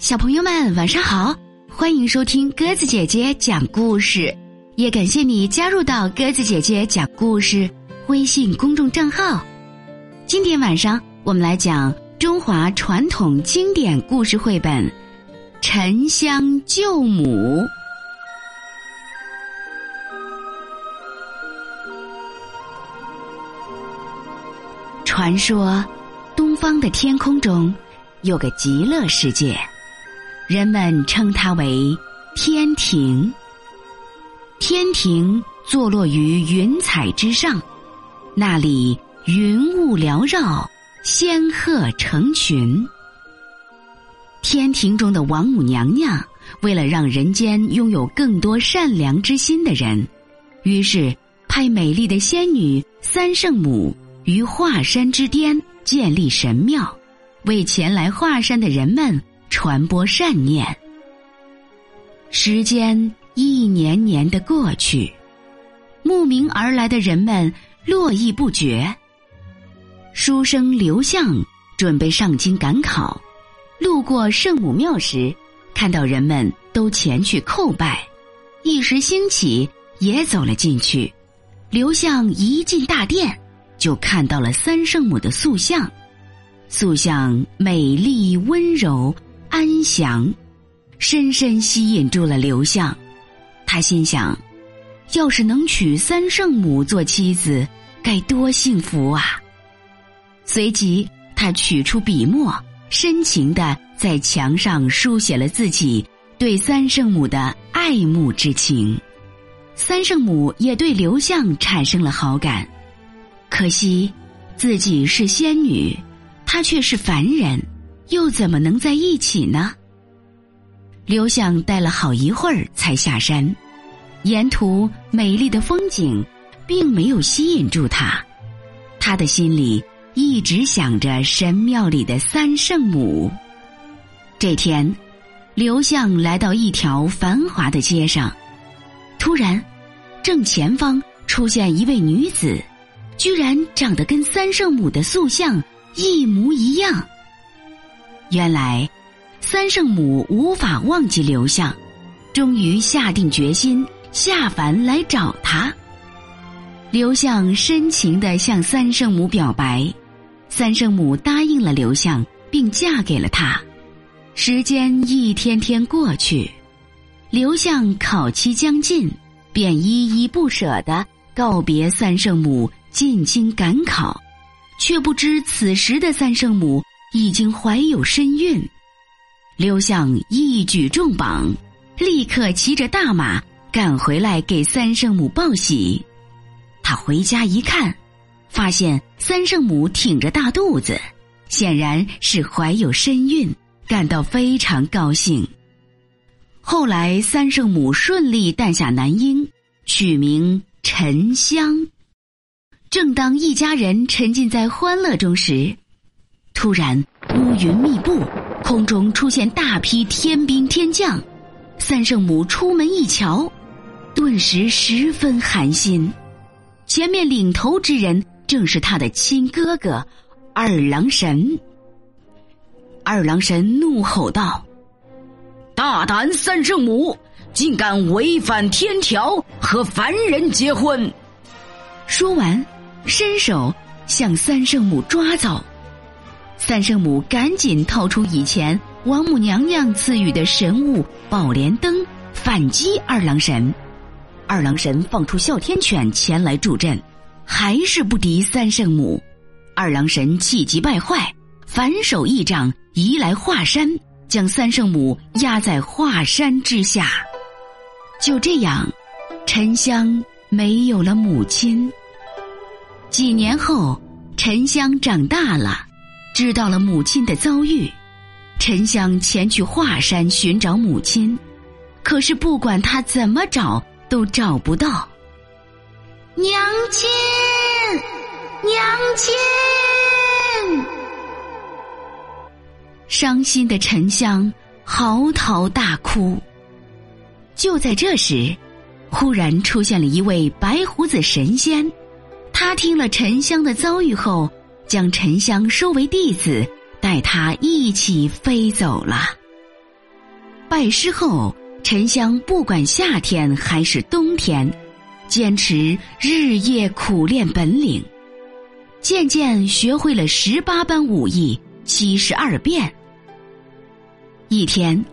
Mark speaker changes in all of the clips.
Speaker 1: 小朋友们，晚上好！欢迎收听鸽子姐姐讲故事，也感谢你加入到鸽子姐姐讲故事微信公众账号。今天晚上我们来讲中华传统经典故事绘本《沉香救母》。传说，东方的天空中有个极乐世界，人们称它为天庭。天庭坐落于云彩之上，那里云雾缭绕，仙鹤成群。天庭中的王母娘娘为了让人间拥有更多善良之心的人，于是派美丽的仙女三圣母。于华山之巅建立神庙，为前来华山的人们传播善念。时间一年年的过去，慕名而来的人们络绎不绝。书生刘向准备上京赶考，路过圣母庙时，看到人们都前去叩拜，一时兴起，也走了进去。刘向一进大殿。就看到了三圣母的塑像，塑像美丽温柔安详，深深吸引住了刘向。他心想，要是能娶三圣母做妻子，该多幸福啊！随即，他取出笔墨，深情的在墙上书写了自己对三圣母的爱慕之情。三圣母也对刘向产生了好感。可惜，自己是仙女，她却是凡人，又怎么能在一起呢？刘向待了好一会儿才下山，沿途美丽的风景并没有吸引住他，他的心里一直想着神庙里的三圣母。这天，刘向来到一条繁华的街上，突然，正前方出现一位女子。居然长得跟三圣母的塑像一模一样。原来，三圣母无法忘记刘向，终于下定决心下凡来找他。刘向深情的向三圣母表白，三圣母答应了刘向，并嫁给了他。时间一天天过去，刘向考期将近，便依依不舍的告别三圣母。进京赶考，却不知此时的三圣母已经怀有身孕。刘向一举重榜，立刻骑着大马赶回来给三圣母报喜。他回家一看，发现三圣母挺着大肚子，显然是怀有身孕，感到非常高兴。后来，三圣母顺利诞下男婴，取名沉香。正当一家人沉浸在欢乐中时，突然乌云密布，空中出现大批天兵天将。三圣母出门一瞧，顿时十分寒心。前面领头之人正是他的亲哥哥二郎神。二郎神怒吼道：“大胆三圣母，竟敢违反天条，和凡人结婚！”说完。伸手向三圣母抓走，三圣母赶紧掏出以前王母娘娘赐予的神物宝莲灯，反击二郎神。二郎神放出哮天犬前来助阵，还是不敌三圣母。二郎神气急败坏，反手一掌移来华山，将三圣母压在华山之下。就这样，沉香没有了母亲。几年后，沉香长大了，知道了母亲的遭遇。沉香前去华山寻找母亲，可是不管他怎么找，都找不到。娘亲，娘亲！伤心的沉香嚎啕大哭。就在这时，忽然出现了一位白胡子神仙。他听了沉香的遭遇后，将沉香收为弟子，带他一起飞走了。拜师后，沉香不管夏天还是冬天，坚持日夜苦练本领，渐渐学会了十八般武艺、七十二变。一天，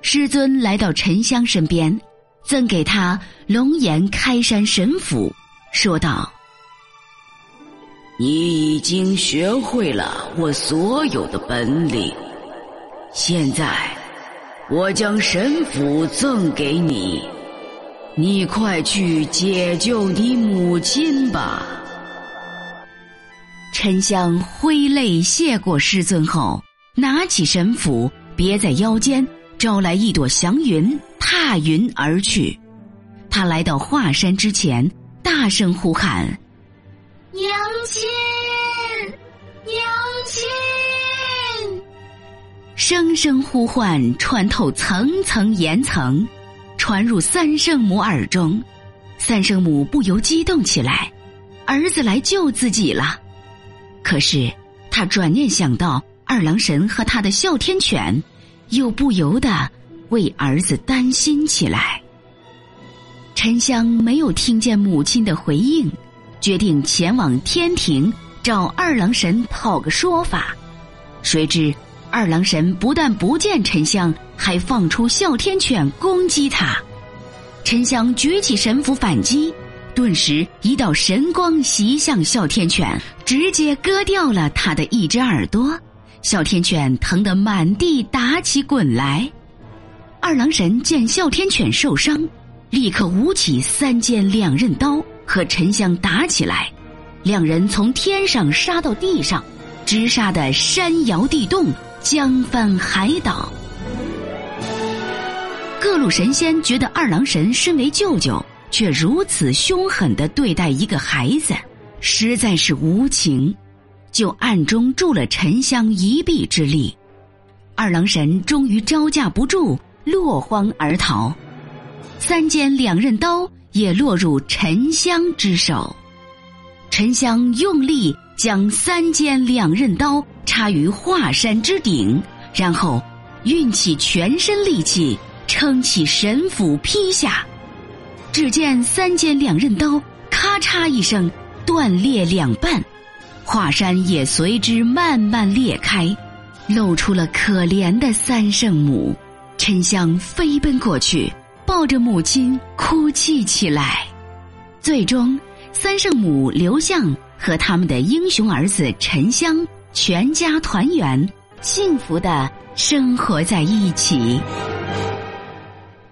Speaker 1: 师尊来到沉香身边，赠给他龙岩开山神斧，说道：“
Speaker 2: 你已经学会了我所有的本领，现在。”我将神斧赠给你，你快去解救你母亲吧。
Speaker 1: 沉香挥泪谢过师尊后，拿起神斧别在腰间，招来一朵祥云，踏云而去。他来到华山之前，大声呼喊：“
Speaker 3: 亲，娘亲！”
Speaker 1: 声声呼唤穿透层层岩层，传入三圣母耳中。三圣母不由激动起来，儿子来救自己了。可是他转念想到二郎神和他的哮天犬，又不由得为儿子担心起来。沉香没有听见母亲的回应，决定前往天庭找二郎神讨个说法。谁知。二郎神不但不见沉香，还放出哮天犬攻击他。沉香举起神斧反击，顿时一道神光袭向哮天犬，直接割掉了他的一只耳朵。哮天犬疼得满地打起滚来。二郎神见哮天犬受伤，立刻舞起三尖两刃刀和沉香打起来。两人从天上杀到地上，直杀得山摇地动。江翻海倒，各路神仙觉得二郎神身为舅舅，却如此凶狠的对待一个孩子，实在是无情，就暗中助了沉香一臂之力。二郎神终于招架不住，落荒而逃，三尖两刃刀也落入沉香之手。沉香用力将三尖两刃刀。插于华山之顶，然后运起全身力气，撑起神斧劈下。只见三尖两刃刀咔嚓一声断裂两半，华山也随之慢慢裂开，露出了可怜的三圣母。沉香飞奔过去，抱着母亲哭泣起来。最终，三圣母刘向和他们的英雄儿子沉香。全家团圆，幸福的生活在一起。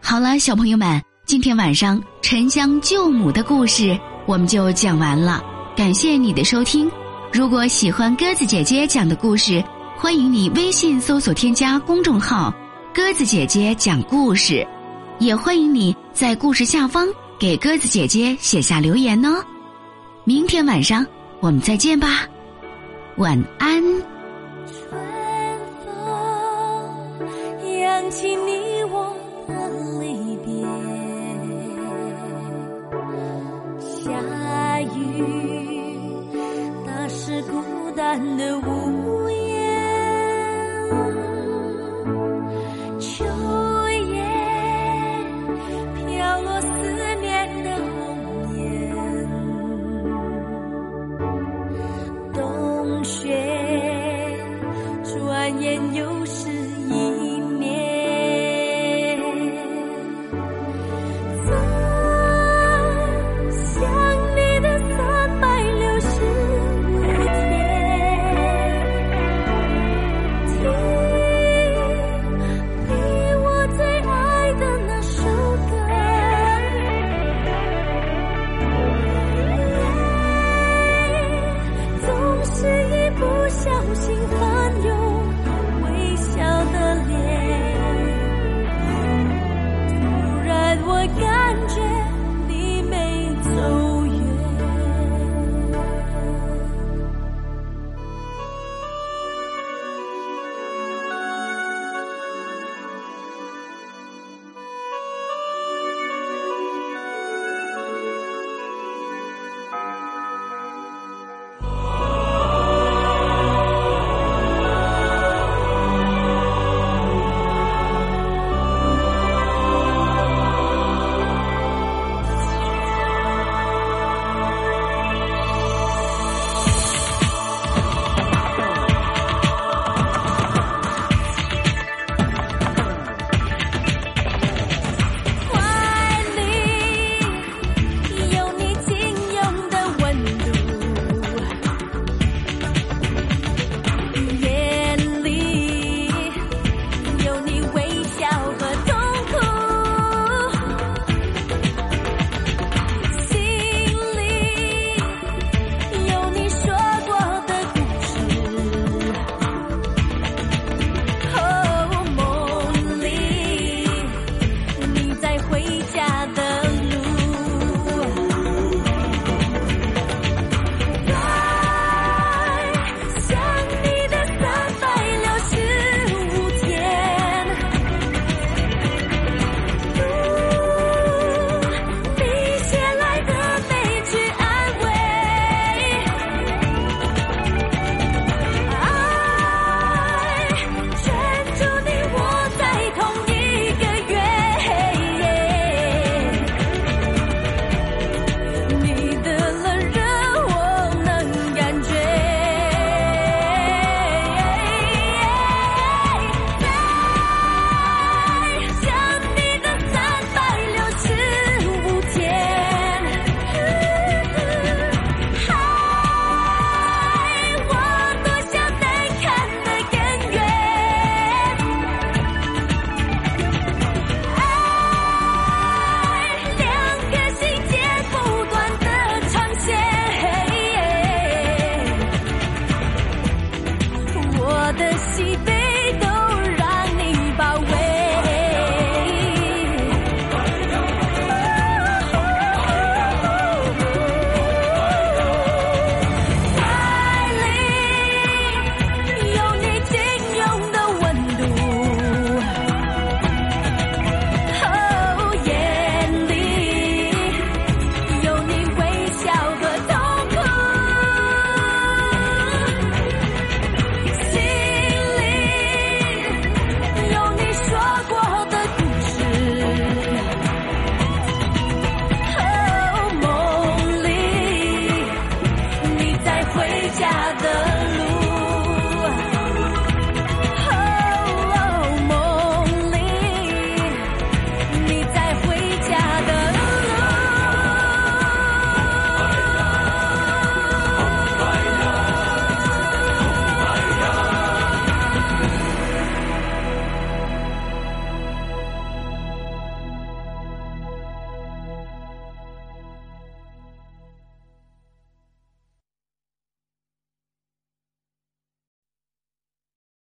Speaker 1: 好了，小朋友们，今天晚上沉香救母的故事我们就讲完了。感谢你的收听。如果喜欢鸽子姐姐讲的故事，欢迎你微信搜索添加公众号“鸽子姐姐讲故事”，也欢迎你在故事下方给鸽子姐姐写下留言哦。明天晚上我们再见吧。晚安。
Speaker 3: 春风扬起你我的离别，下雨打湿孤单的我。